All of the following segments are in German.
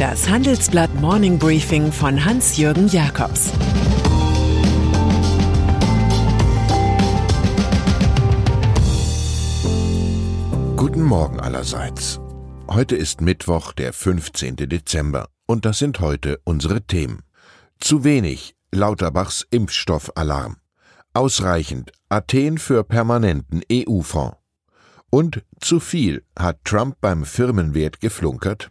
Das Handelsblatt Morning Briefing von Hans-Jürgen Jakobs Guten Morgen allerseits. Heute ist Mittwoch, der 15. Dezember, und das sind heute unsere Themen. Zu wenig Lauterbachs Impfstoffalarm. Ausreichend Athen für permanenten EU-Fonds. Und zu viel hat Trump beim Firmenwert geflunkert?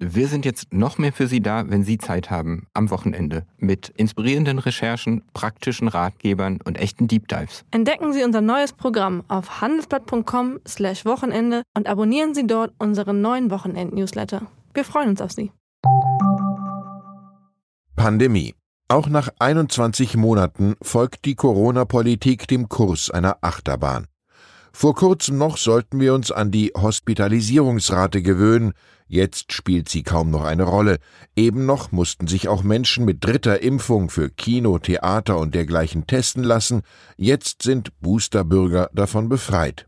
Wir sind jetzt noch mehr für Sie da, wenn Sie Zeit haben, am Wochenende, mit inspirierenden Recherchen, praktischen Ratgebern und echten Deep Dives. Entdecken Sie unser neues Programm auf handelsblatt.com/slash Wochenende und abonnieren Sie dort unseren neuen Wochenend-Newsletter. Wir freuen uns auf Sie. Pandemie. Auch nach 21 Monaten folgt die Corona-Politik dem Kurs einer Achterbahn. Vor kurzem noch sollten wir uns an die Hospitalisierungsrate gewöhnen, jetzt spielt sie kaum noch eine Rolle. Eben noch mussten sich auch Menschen mit dritter Impfung für Kino, Theater und dergleichen testen lassen, jetzt sind Boosterbürger davon befreit.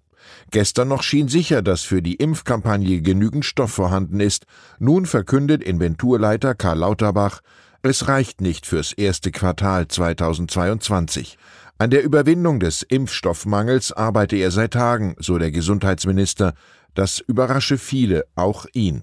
Gestern noch schien sicher, dass für die Impfkampagne genügend Stoff vorhanden ist. Nun verkündet Inventurleiter Karl Lauterbach, es reicht nicht fürs erste Quartal 2022. An der Überwindung des Impfstoffmangels arbeite er seit Tagen, so der Gesundheitsminister. Das überrasche viele, auch ihn.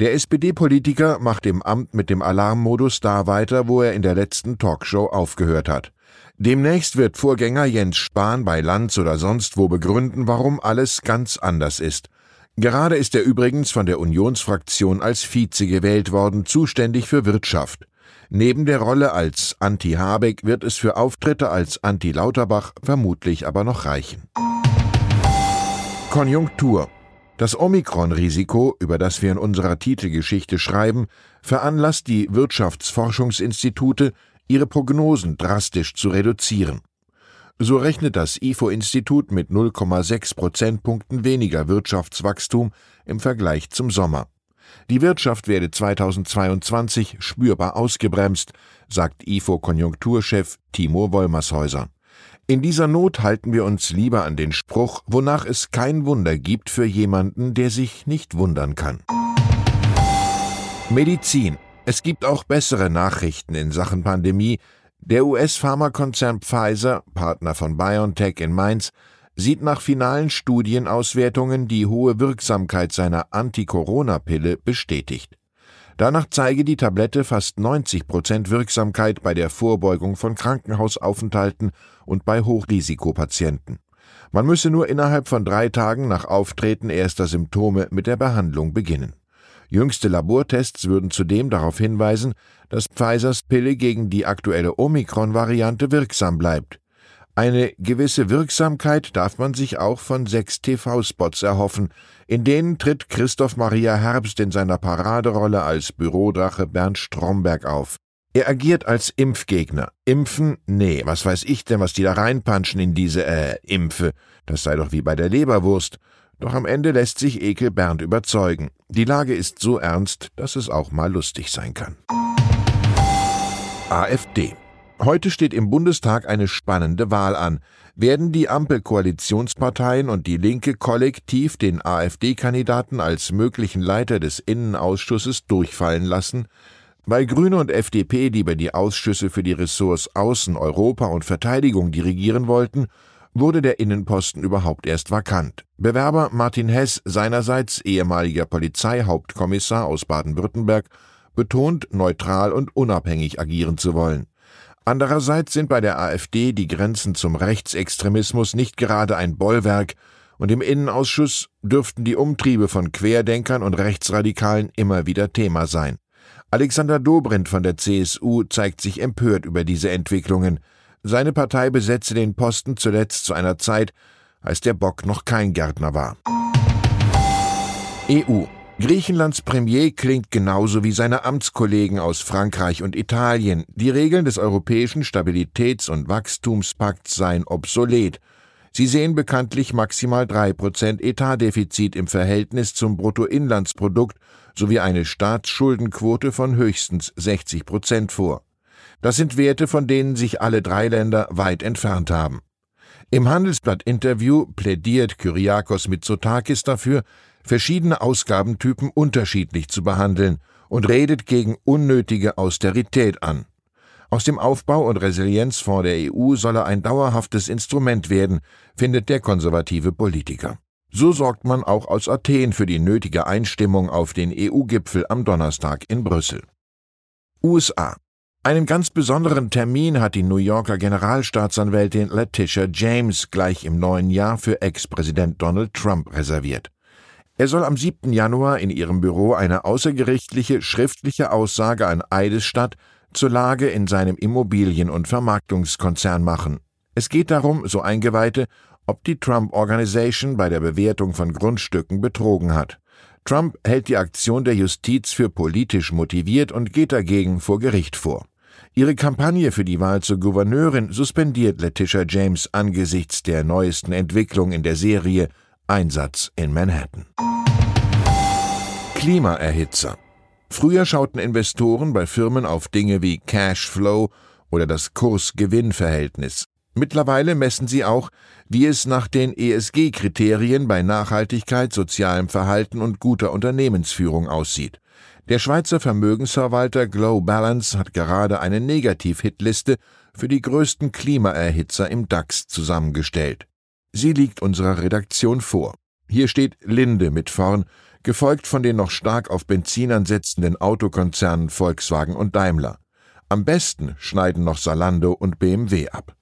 Der SPD-Politiker macht im Amt mit dem Alarmmodus da weiter, wo er in der letzten Talkshow aufgehört hat. Demnächst wird Vorgänger Jens Spahn bei Lanz oder sonst wo begründen, warum alles ganz anders ist. Gerade ist er übrigens von der Unionsfraktion als Vize gewählt worden, zuständig für Wirtschaft. Neben der Rolle als Anti-Habeck wird es für Auftritte als Anti-Lauterbach vermutlich aber noch reichen. Konjunktur. Das Omikron-Risiko, über das wir in unserer Titelgeschichte schreiben, veranlasst die Wirtschaftsforschungsinstitute, ihre Prognosen drastisch zu reduzieren. So rechnet das IFO-Institut mit 0,6 Prozentpunkten weniger Wirtschaftswachstum im Vergleich zum Sommer. Die Wirtschaft werde 2022 spürbar ausgebremst, sagt IFO-Konjunkturchef Timo Wollmershäuser. In dieser Not halten wir uns lieber an den Spruch, wonach es kein Wunder gibt für jemanden, der sich nicht wundern kann. Medizin. Es gibt auch bessere Nachrichten in Sachen Pandemie. Der US-Pharmakonzern Pfizer, Partner von BioNTech in Mainz, sieht nach finalen Studienauswertungen die hohe Wirksamkeit seiner Anti-Corona-Pille bestätigt. Danach zeige die Tablette fast 90 Prozent Wirksamkeit bei der Vorbeugung von Krankenhausaufenthalten und bei Hochrisikopatienten. Man müsse nur innerhalb von drei Tagen nach Auftreten erster Symptome mit der Behandlung beginnen. Jüngste Labortests würden zudem darauf hinweisen, dass Pfizers Pille gegen die aktuelle Omikron-Variante wirksam bleibt. Eine gewisse Wirksamkeit darf man sich auch von sechs TV-Spots erhoffen, in denen tritt Christoph Maria Herbst in seiner Paraderolle als Bürodrache Bernd Stromberg auf. Er agiert als Impfgegner. Impfen? Nee, was weiß ich denn, was die da reinpanschen in diese, äh, Impfe. Das sei doch wie bei der Leberwurst. Doch am Ende lässt sich Ekel Bernd überzeugen. Die Lage ist so ernst, dass es auch mal lustig sein kann. AfD Heute steht im Bundestag eine spannende Wahl an. Werden die Ampelkoalitionsparteien und die Linke kollektiv den AfD-Kandidaten als möglichen Leiter des Innenausschusses durchfallen lassen? Weil Grüne und FDP lieber die Ausschüsse für die Ressorts Außen, Europa und Verteidigung dirigieren wollten, wurde der Innenposten überhaupt erst vakant. Bewerber Martin Hess, seinerseits ehemaliger Polizeihauptkommissar aus Baden-Württemberg, betont, neutral und unabhängig agieren zu wollen. Andererseits sind bei der AfD die Grenzen zum Rechtsextremismus nicht gerade ein Bollwerk, und im Innenausschuss dürften die Umtriebe von Querdenkern und Rechtsradikalen immer wieder Thema sein. Alexander Dobrindt von der CSU zeigt sich empört über diese Entwicklungen. Seine Partei besetzte den Posten zuletzt zu einer Zeit, als der Bock noch kein Gärtner war. EU Griechenlands Premier klingt genauso wie seine Amtskollegen aus Frankreich und Italien. Die Regeln des europäischen Stabilitäts- und Wachstumspakts seien obsolet. Sie sehen bekanntlich maximal drei Prozent Etatdefizit im Verhältnis zum Bruttoinlandsprodukt sowie eine Staatsschuldenquote von höchstens 60 Prozent vor. Das sind Werte, von denen sich alle drei Länder weit entfernt haben. Im Handelsblatt-Interview plädiert Kyriakos Mitsotakis dafür, verschiedene Ausgabentypen unterschiedlich zu behandeln und redet gegen unnötige Austerität an. Aus dem Aufbau- und Resilienzfonds der EU solle ein dauerhaftes Instrument werden, findet der konservative Politiker. So sorgt man auch aus Athen für die nötige Einstimmung auf den EU-Gipfel am Donnerstag in Brüssel. USA einen ganz besonderen Termin hat die New Yorker Generalstaatsanwältin Letitia James gleich im neuen Jahr für Ex-Präsident Donald Trump reserviert. Er soll am 7. Januar in ihrem Büro eine außergerichtliche schriftliche Aussage an Eidesstadt zur Lage in seinem Immobilien- und Vermarktungskonzern machen. Es geht darum, so Eingeweihte, ob die Trump Organization bei der Bewertung von Grundstücken betrogen hat. Trump hält die Aktion der Justiz für politisch motiviert und geht dagegen vor Gericht vor. Ihre Kampagne für die Wahl zur Gouverneurin suspendiert Letitia James angesichts der neuesten Entwicklung in der Serie Einsatz in Manhattan. Klimaerhitzer. Früher schauten Investoren bei Firmen auf Dinge wie Cashflow oder das Kurs-Gewinn-Verhältnis. Mittlerweile messen sie auch, wie es nach den ESG-Kriterien bei Nachhaltigkeit, sozialem Verhalten und guter Unternehmensführung aussieht. Der Schweizer Vermögensverwalter Glow Balance hat gerade eine Negativ-Hitliste für die größten Klimaerhitzer im DAX zusammengestellt. Sie liegt unserer Redaktion vor. Hier steht Linde mit vorn, gefolgt von den noch stark auf Benzinern setzenden Autokonzernen Volkswagen und Daimler. Am besten schneiden noch Salando und BMW ab.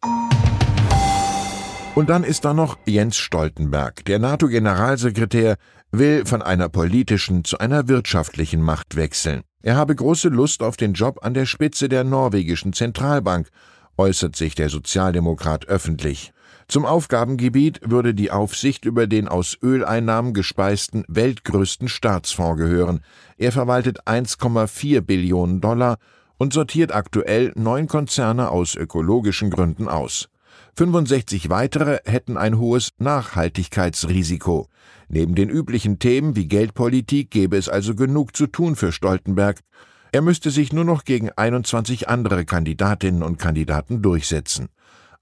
Und dann ist da noch Jens Stoltenberg. Der NATO-Generalsekretär will von einer politischen zu einer wirtschaftlichen Macht wechseln. Er habe große Lust auf den Job an der Spitze der norwegischen Zentralbank, äußert sich der Sozialdemokrat öffentlich. Zum Aufgabengebiet würde die Aufsicht über den aus Öleinnahmen gespeisten weltgrößten Staatsfonds gehören. Er verwaltet 1,4 Billionen Dollar und sortiert aktuell neun Konzerne aus ökologischen Gründen aus. 65 weitere hätten ein hohes Nachhaltigkeitsrisiko. Neben den üblichen Themen wie Geldpolitik gäbe es also genug zu tun für Stoltenberg. Er müsste sich nur noch gegen 21 andere Kandidatinnen und Kandidaten durchsetzen.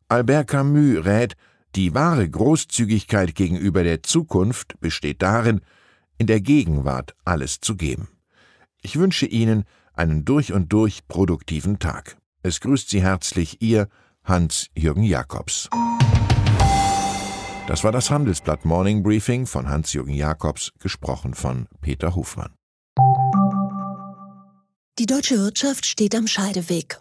Albert Camus rät, die wahre Großzügigkeit gegenüber der Zukunft besteht darin, in der Gegenwart alles zu geben. Ich wünsche Ihnen einen durch und durch produktiven Tag. Es grüßt Sie herzlich Ihr Hans-Jürgen Jakobs. Das war das Handelsblatt Morning Briefing von Hans-Jürgen Jakobs, gesprochen von Peter Hofmann. Die deutsche Wirtschaft steht am Scheideweg.